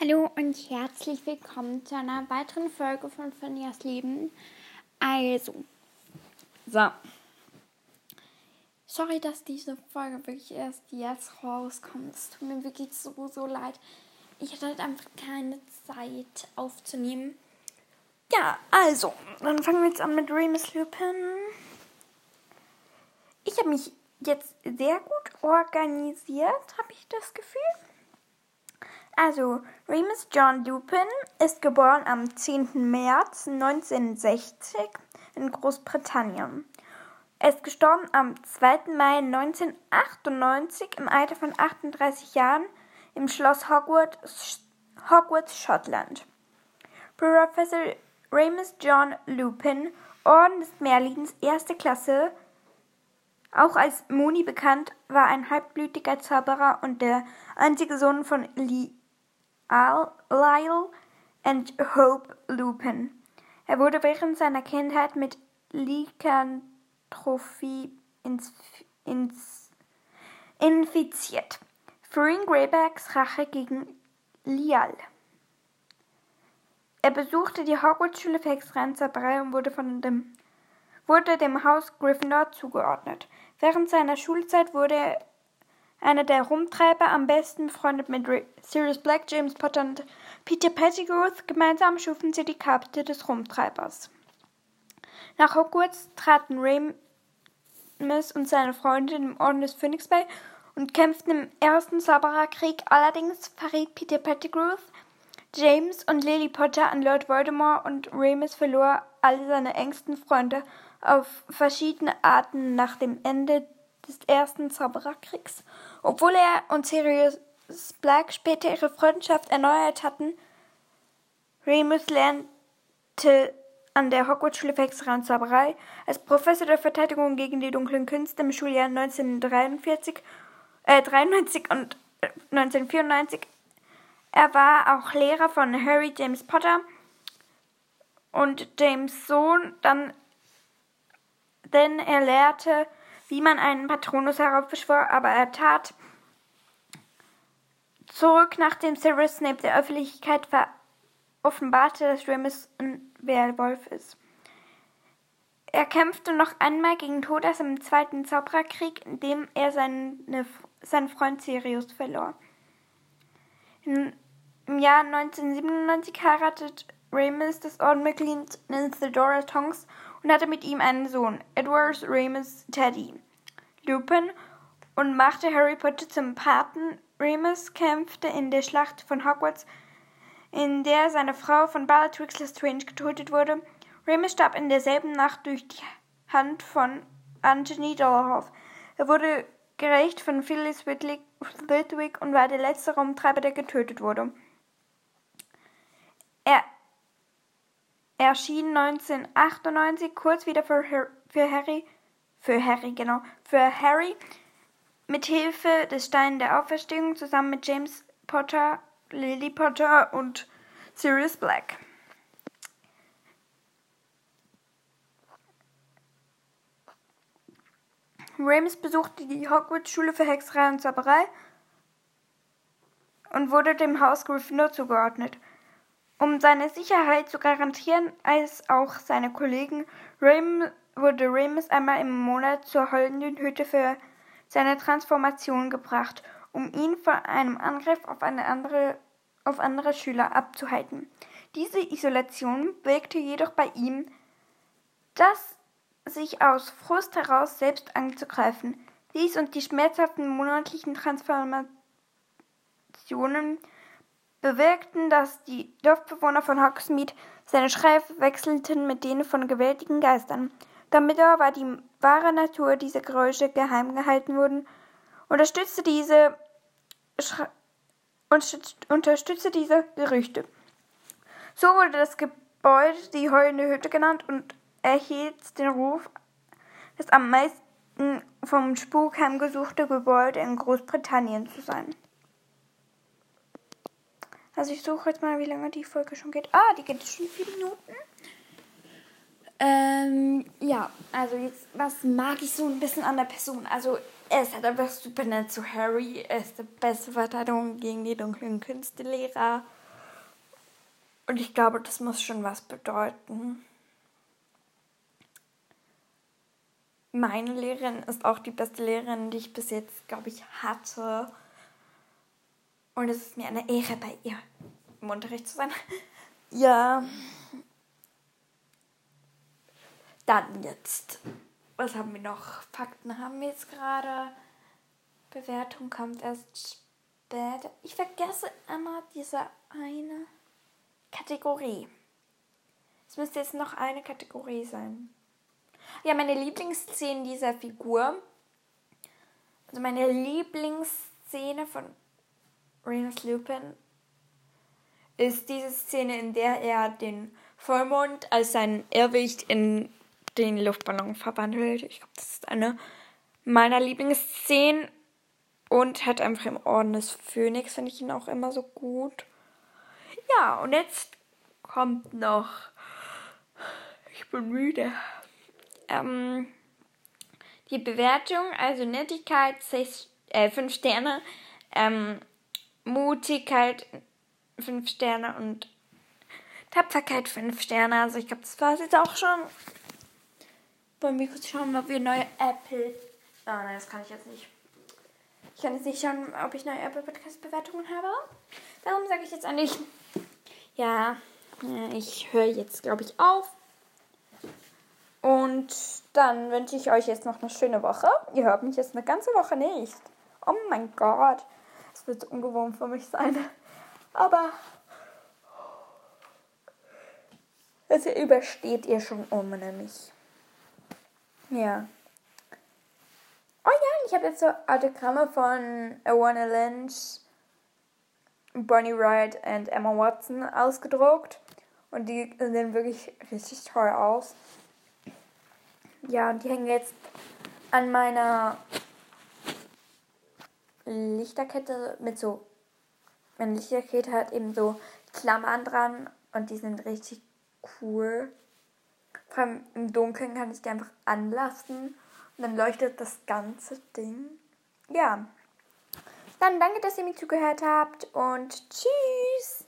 Hallo und herzlich willkommen zu einer weiteren Folge von Fanias Leben. Also, so. Sorry, dass diese Folge wirklich erst jetzt rauskommt. Es tut mir wirklich so, so leid. Ich hatte halt einfach keine Zeit aufzunehmen. Ja, also, dann fangen wir jetzt an mit Remus Lupin. Ich habe mich jetzt sehr gut organisiert, habe ich das Gefühl. Also, Remus John Lupin ist geboren am 10. März 1960 in Großbritannien. Er ist gestorben am 2. Mai 1998 im Alter von 38 Jahren im Schloss Hogwarts, Hogwarts Schottland. Professor Remus John Lupin, Orden des Merlins erste Klasse, auch als Mooney bekannt, war ein halbblütiger Zauberer und der einzige Sohn von Lee Lyle and Hope Lupin. Er wurde während seiner Kindheit mit Lykanthropie infiziert. Ihn Greybacks Rache gegen Lial. Er besuchte die Hogwarts-Schule für Hexerei und wurde, von dem, wurde dem Haus Gryffindor zugeordnet. Während seiner Schulzeit wurde er einer der Rumtreiber, am besten befreundet mit Sirius Black, James Potter und Peter Pettigrew. Gemeinsam schufen sie die Karte des Rumtreibers. Nach Hogwarts traten Remus und seine Freunde dem Orden des Phönix bei und kämpften im ersten Zaubererkrieg. Allerdings verriet Peter Pettigrew James und Lily Potter an Lord Voldemort und Remus verlor alle seine engsten Freunde auf verschiedene Arten nach dem Ende des ersten Zaubererkriegs. Obwohl er und Sirius Black später ihre Freundschaft erneuert hatten, Remus lernte an der Hogwarts-Schule für Hexerei und Zauberei als Professor der Verteidigung gegen die dunklen Künste im Schuljahr 1943, äh, 93 und 1994. Äh, er war auch Lehrer von Harry James Potter und James Sohn, dann, denn er lehrte wie man einen Patronus heraufbeschwor, aber er tat zurück, nachdem Severus Snape der Öffentlichkeit offenbarte, dass Remus ein Werwolf ist. Er kämpfte noch einmal gegen Todas im Zweiten Zaubererkrieg, in dem er seine, seinen Freund Sirius verlor. Im Jahr 1997 heiratet Remus das Ordenmitglied Theodora Tonks und hatte mit ihm einen Sohn, Edward Remus Teddy Lupin, und machte Harry Potter zum Paten. Remus kämpfte in der Schlacht von Hogwarts, in der seine Frau von Bellatrix Lestrange getötet wurde. Remus starb in derselben Nacht durch die Hand von Anthony Dollhoff. Er wurde gerecht von Phyllis Flitwick und war der letzte Rumtreiber, der getötet wurde. Er erschien 1998 kurz wieder für, für Harry, für Harry, genau, für Harry mit Hilfe des Steins der Auferstehung zusammen mit James Potter, Lily Potter und Sirius Black. Rames besuchte die Hogwarts-Schule für Hexerei und Zauberei und wurde dem Haus Gryffindor zugeordnet. Um seine Sicherheit zu garantieren, als auch seine Kollegen, Ram wurde Remus einmal im Monat zur heulenden Hütte für seine Transformation gebracht, um ihn vor einem Angriff auf, eine andere, auf andere Schüler abzuhalten. Diese Isolation wirkte jedoch bei ihm, dass sich aus Frust heraus selbst anzugreifen ließ und die schmerzhaften monatlichen Transformationen bewirkten, dass die Dorfbewohner von Hogsmeade seine Schreie wechselten mit denen von gewaltigen Geistern. Damit aber die wahre Natur dieser Geräusche geheim gehalten wurden, unterstützte diese, unterstützte diese Gerüchte. So wurde das Gebäude die heulende Hütte genannt und erhielt den Ruf, das am meisten vom Spuk heimgesuchte Gebäude in Großbritannien zu sein. Also ich suche jetzt mal, wie lange die Folge schon geht. Ah, die geht schon vier Minuten. Ähm, ja, also jetzt, was mag ich so ein bisschen an der Person? Also, er ist halt einfach super nett zu Harry. Er ist die beste Verteidigung gegen die dunklen Künstelehrer. Und ich glaube, das muss schon was bedeuten. Meine Lehrerin ist auch die beste Lehrerin, die ich bis jetzt, glaube ich, hatte. Und es ist mir eine Ehre, bei ihr im Unterricht zu sein. ja. Dann jetzt. Was haben wir noch? Fakten haben wir jetzt gerade. Bewertung kommt erst später. Ich vergesse immer diese eine Kategorie. Es müsste jetzt noch eine Kategorie sein. Ja, meine Lieblingsszene dieser Figur. Also meine Lieblingsszene von Remus Lupin ist diese Szene, in der er den Vollmond als sein Irrwicht in den Luftballon verwandelt. Ich glaube, das ist eine meiner Lieblingsszenen und hat einfach im Orden des Phönix, finde ich ihn auch immer so gut. Ja, und jetzt kommt noch. Ich bin müde. Ähm, die Bewertung, also Nettigkeit, 5 äh, Sterne, ähm, Mutigkeit, 5 Sterne und Tapferkeit 5 Sterne. Also ich glaube, das war es jetzt auch schon. Wollen wir kurz schauen, ob wir neue Apple. Ah, nein, das kann ich jetzt nicht. Ich kann jetzt nicht schauen, ob ich neue Apple Podcast Bewertungen habe. Darum sage ich jetzt eigentlich, ja, ich höre jetzt, glaube ich, auf. Und dann wünsche ich euch jetzt noch eine schöne Woche. Ihr hört mich jetzt eine ganze Woche nicht. Oh mein Gott. Es wird ungewohnt für mich sein. Aber das übersteht ihr schon ohne mich. Ja. Oh ja, ich habe jetzt so Autogramme von Awana Lynch, Bonnie Wright und Emma Watson ausgedruckt. Und die sehen wirklich richtig toll aus. Ja, und die hängen jetzt an meiner Lichterkette mit so. Meine Lichterkette hat eben so Klammern dran und die sind richtig cool. Vor allem im Dunkeln kann ich die einfach anlassen und dann leuchtet das ganze Ding. Ja. Dann danke, dass ihr mir zugehört habt und tschüss.